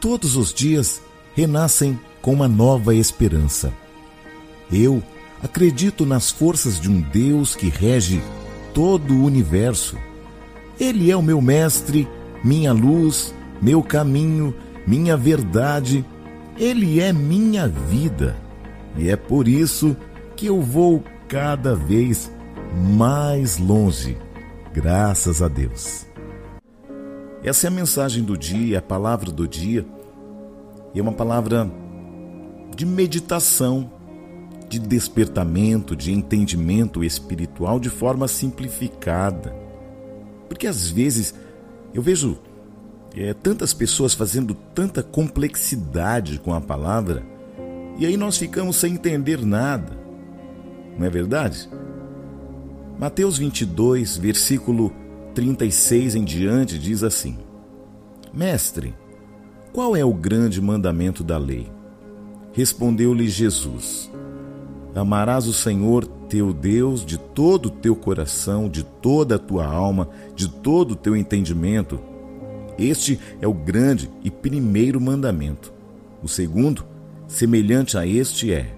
todos os dias renascem com uma nova esperança. Eu acredito nas forças de um Deus que rege todo o universo. Ele é o meu mestre, minha luz, meu caminho, minha verdade. Ele é minha vida. E é por isso que eu vou cada vez mais longe, graças a Deus. Essa é a mensagem do dia, a palavra do dia. E é uma palavra de meditação, de despertamento, de entendimento espiritual de forma simplificada. Porque às vezes eu vejo é, tantas pessoas fazendo tanta complexidade com a palavra e aí nós ficamos sem entender nada. Não é verdade? Mateus 22, versículo 36 em diante diz assim: Mestre, qual é o grande mandamento da lei? Respondeu-lhe Jesus: Amarás o Senhor teu Deus de todo o teu coração, de toda a tua alma, de todo o teu entendimento. Este é o grande e primeiro mandamento. O segundo, semelhante a este, é: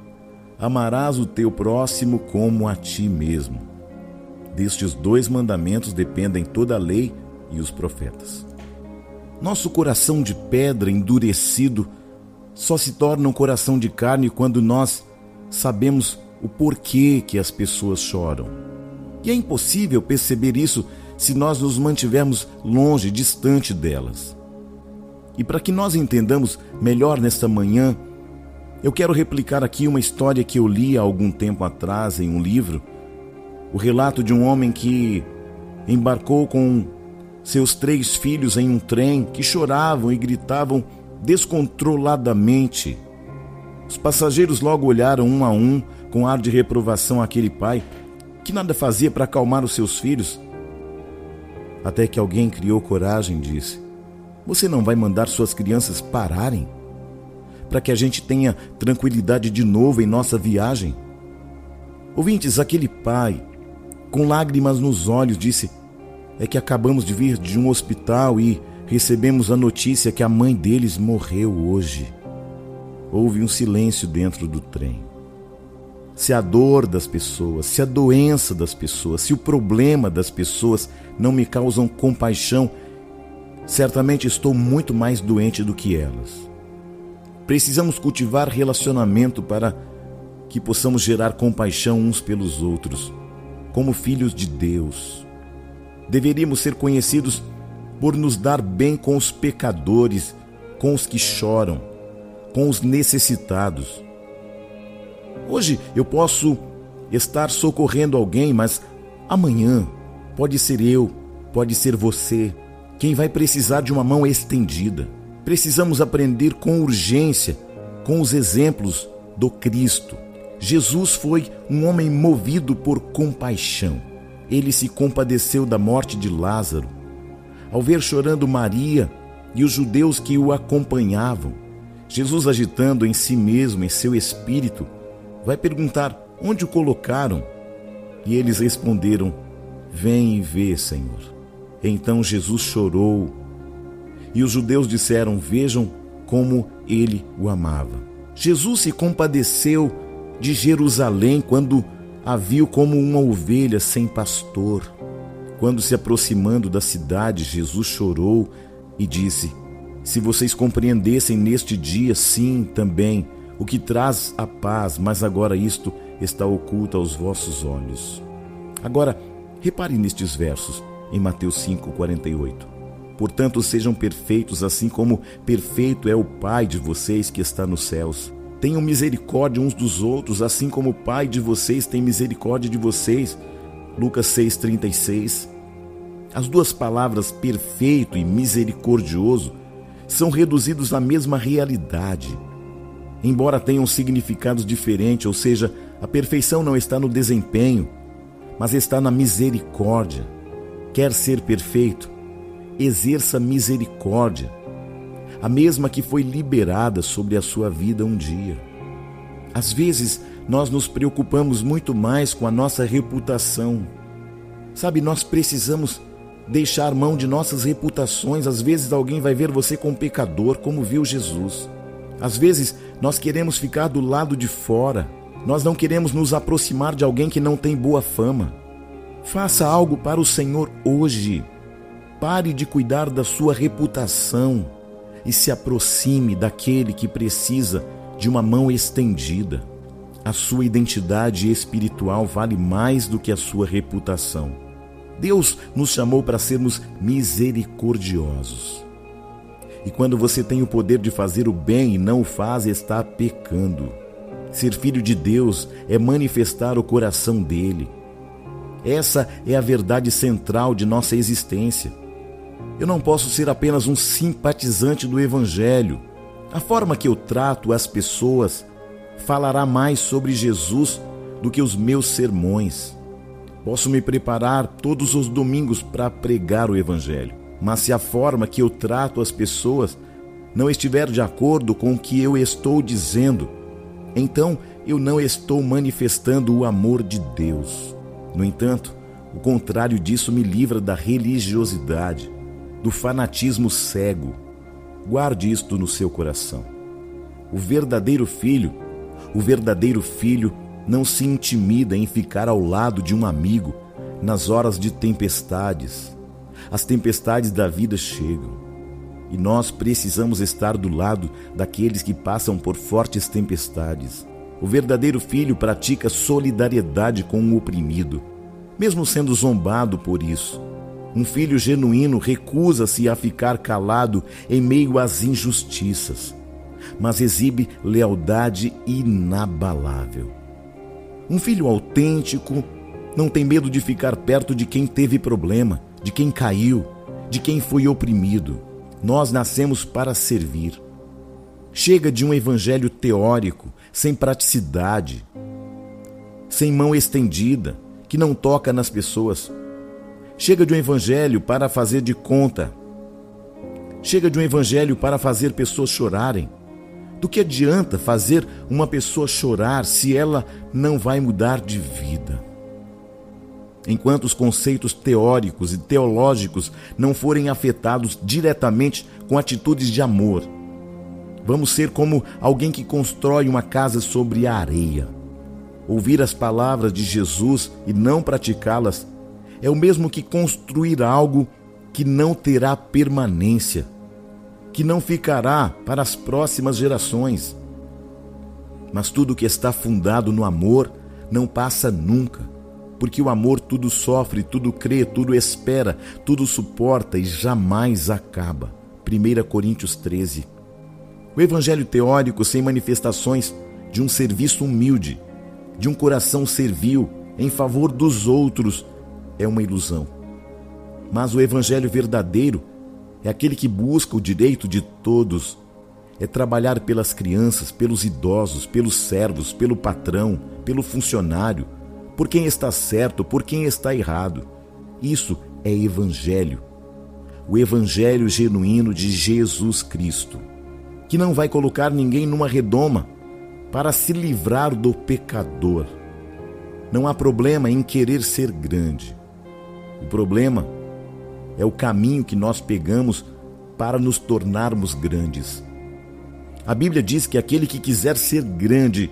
Amarás o teu próximo como a ti mesmo. Destes dois mandamentos dependem toda a lei e os profetas. Nosso coração de pedra endurecido só se torna um coração de carne quando nós sabemos o porquê que as pessoas choram. E é impossível perceber isso se nós nos mantivermos longe, distante delas. E para que nós entendamos melhor nesta manhã, eu quero replicar aqui uma história que eu li há algum tempo atrás em um livro o relato de um homem que embarcou com seus três filhos em um trem que choravam e gritavam descontroladamente. Os passageiros logo olharam um a um com ar de reprovação aquele pai que nada fazia para acalmar os seus filhos. Até que alguém criou coragem e disse: Você não vai mandar suas crianças pararem? Para que a gente tenha tranquilidade de novo em nossa viagem? Ouvintes, aquele pai com lágrimas nos olhos, disse: É que acabamos de vir de um hospital e recebemos a notícia que a mãe deles morreu hoje. Houve um silêncio dentro do trem. Se a dor das pessoas, se a doença das pessoas, se o problema das pessoas não me causam compaixão, certamente estou muito mais doente do que elas. Precisamos cultivar relacionamento para que possamos gerar compaixão uns pelos outros como filhos de Deus. Deveríamos ser conhecidos por nos dar bem com os pecadores, com os que choram, com os necessitados. Hoje eu posso estar socorrendo alguém, mas amanhã pode ser eu, pode ser você, quem vai precisar de uma mão estendida. Precisamos aprender com urgência com os exemplos do Cristo. Jesus foi um homem movido por compaixão. Ele se compadeceu da morte de Lázaro. Ao ver chorando Maria e os judeus que o acompanhavam, Jesus, agitando em si mesmo, em seu espírito, vai perguntar onde o colocaram. E eles responderam: Vem e vê, Senhor. Então Jesus chorou. E os judeus disseram: Vejam como ele o amava. Jesus se compadeceu de Jerusalém quando a viu como uma ovelha sem pastor. Quando se aproximando da cidade, Jesus chorou e disse: Se vocês compreendessem neste dia, sim, também, o que traz a paz, mas agora isto está oculto aos vossos olhos. Agora, repare nestes versos, em Mateus 5,48. Portanto, sejam perfeitos, assim como perfeito é o Pai de vocês que está nos céus. Tenham misericórdia uns dos outros, assim como o Pai de vocês tem misericórdia de vocês. Lucas 6,36. As duas palavras perfeito e misericordioso são reduzidos à mesma realidade. Embora tenham significados diferentes, ou seja, a perfeição não está no desempenho, mas está na misericórdia. Quer ser perfeito? Exerça misericórdia a mesma que foi liberada sobre a sua vida um dia. Às vezes, nós nos preocupamos muito mais com a nossa reputação. Sabe, nós precisamos deixar mão de nossas reputações. Às vezes alguém vai ver você como pecador, como viu Jesus. Às vezes nós queremos ficar do lado de fora. Nós não queremos nos aproximar de alguém que não tem boa fama. Faça algo para o Senhor hoje. Pare de cuidar da sua reputação e se aproxime daquele que precisa de uma mão estendida. A sua identidade espiritual vale mais do que a sua reputação. Deus nos chamou para sermos misericordiosos. E quando você tem o poder de fazer o bem e não o faz, está pecando. Ser filho de Deus é manifestar o coração dele. Essa é a verdade central de nossa existência. Eu não posso ser apenas um simpatizante do Evangelho. A forma que eu trato as pessoas falará mais sobre Jesus do que os meus sermões. Posso me preparar todos os domingos para pregar o Evangelho, mas se a forma que eu trato as pessoas não estiver de acordo com o que eu estou dizendo, então eu não estou manifestando o amor de Deus. No entanto, o contrário disso me livra da religiosidade, do fanatismo cego. Guarde isto no seu coração. O verdadeiro filho, o verdadeiro filho não se intimida em ficar ao lado de um amigo nas horas de tempestades. As tempestades da vida chegam e nós precisamos estar do lado daqueles que passam por fortes tempestades. O verdadeiro filho pratica solidariedade com o oprimido, mesmo sendo zombado por isso. Um filho genuíno recusa-se a ficar calado em meio às injustiças, mas exibe lealdade inabalável. Um filho autêntico não tem medo de ficar perto de quem teve problema, de quem caiu, de quem foi oprimido. Nós nascemos para servir. Chega de um evangelho teórico, sem praticidade, sem mão estendida, que não toca nas pessoas. Chega de um evangelho para fazer de conta. Chega de um evangelho para fazer pessoas chorarem. Do que adianta fazer uma pessoa chorar se ela não vai mudar de vida? Enquanto os conceitos teóricos e teológicos não forem afetados diretamente com atitudes de amor, vamos ser como alguém que constrói uma casa sobre a areia. Ouvir as palavras de Jesus e não praticá-las é o mesmo que construir algo que não terá permanência que não ficará para as próximas gerações. Mas tudo que está fundado no amor não passa nunca, porque o amor tudo sofre, tudo crê, tudo espera, tudo suporta e jamais acaba. 1 Coríntios 13. O evangelho teórico sem manifestações de um serviço humilde, de um coração servil em favor dos outros, é uma ilusão. Mas o evangelho verdadeiro é aquele que busca o direito de todos, é trabalhar pelas crianças, pelos idosos, pelos servos, pelo patrão, pelo funcionário, por quem está certo, por quem está errado. Isso é evangelho. O evangelho genuíno de Jesus Cristo, que não vai colocar ninguém numa redoma para se livrar do pecador. Não há problema em querer ser grande. O problema é o caminho que nós pegamos para nos tornarmos grandes. A Bíblia diz que aquele que quiser ser grande,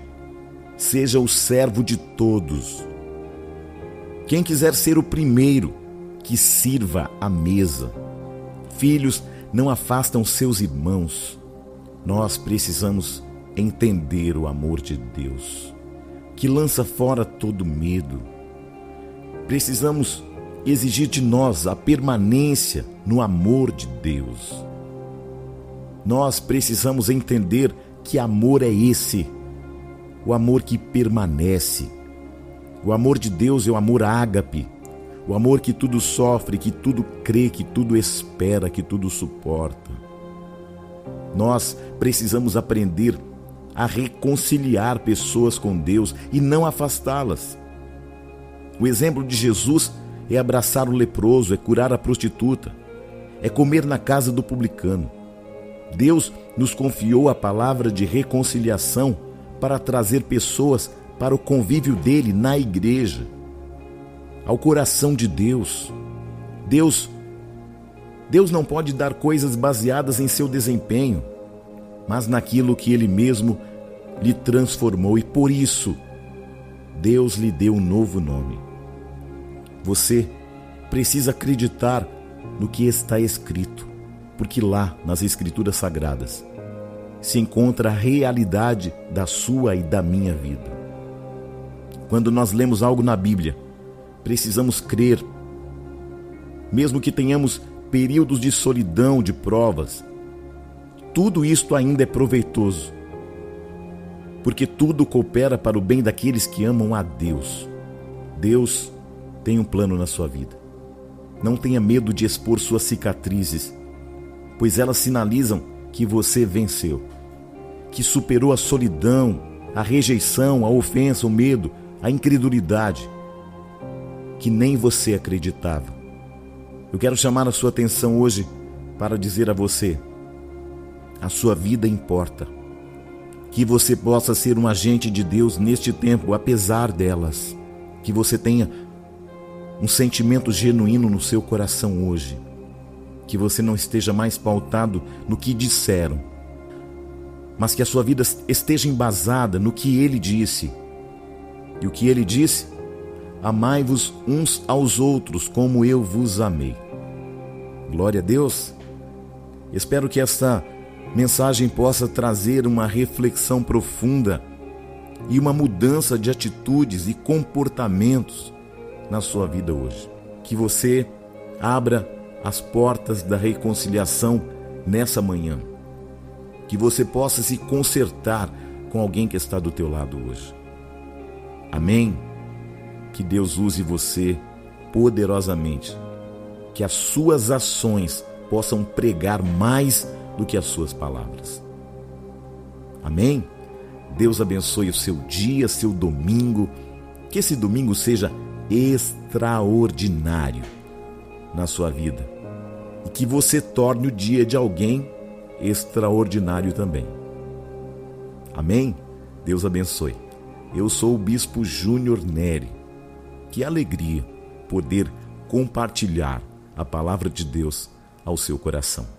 seja o servo de todos. Quem quiser ser o primeiro, que sirva à mesa. Filhos não afastam seus irmãos. Nós precisamos entender o amor de Deus, que lança fora todo medo. Precisamos exigir de nós a permanência no amor de Deus. Nós precisamos entender que amor é esse, o amor que permanece. O amor de Deus é o amor ágape, o amor que tudo sofre, que tudo crê, que tudo espera, que tudo suporta. Nós precisamos aprender a reconciliar pessoas com Deus e não afastá-las. O exemplo de Jesus é abraçar o leproso, é curar a prostituta, é comer na casa do publicano. Deus nos confiou a palavra de reconciliação para trazer pessoas para o convívio dele na igreja, ao coração de Deus. Deus Deus não pode dar coisas baseadas em seu desempenho, mas naquilo que ele mesmo lhe transformou e por isso Deus lhe deu um novo nome. Você precisa acreditar no que está escrito, porque lá nas Escrituras Sagradas se encontra a realidade da sua e da minha vida. Quando nós lemos algo na Bíblia, precisamos crer, mesmo que tenhamos períodos de solidão, de provas, tudo isto ainda é proveitoso, porque tudo coopera para o bem daqueles que amam a Deus. Deus tem um plano na sua vida. Não tenha medo de expor suas cicatrizes, pois elas sinalizam que você venceu, que superou a solidão, a rejeição, a ofensa, o medo, a incredulidade, que nem você acreditava. Eu quero chamar a sua atenção hoje para dizer a você: a sua vida importa. Que você possa ser um agente de Deus neste tempo, apesar delas. Que você tenha um sentimento genuíno no seu coração hoje. Que você não esteja mais pautado no que disseram, mas que a sua vida esteja embasada no que ele disse. E o que ele disse? Amai-vos uns aos outros como eu vos amei. Glória a Deus. Espero que esta mensagem possa trazer uma reflexão profunda e uma mudança de atitudes e comportamentos na sua vida hoje. Que você abra as portas da reconciliação nessa manhã. Que você possa se consertar com alguém que está do teu lado hoje. Amém. Que Deus use você poderosamente. Que as suas ações possam pregar mais do que as suas palavras. Amém? Deus abençoe o seu dia, seu domingo. Que esse domingo seja extraordinário na sua vida. E que você torne o dia de alguém extraordinário também. Amém? Deus abençoe. Eu sou o Bispo Júnior Neri. Que alegria poder compartilhar a palavra de Deus ao seu coração.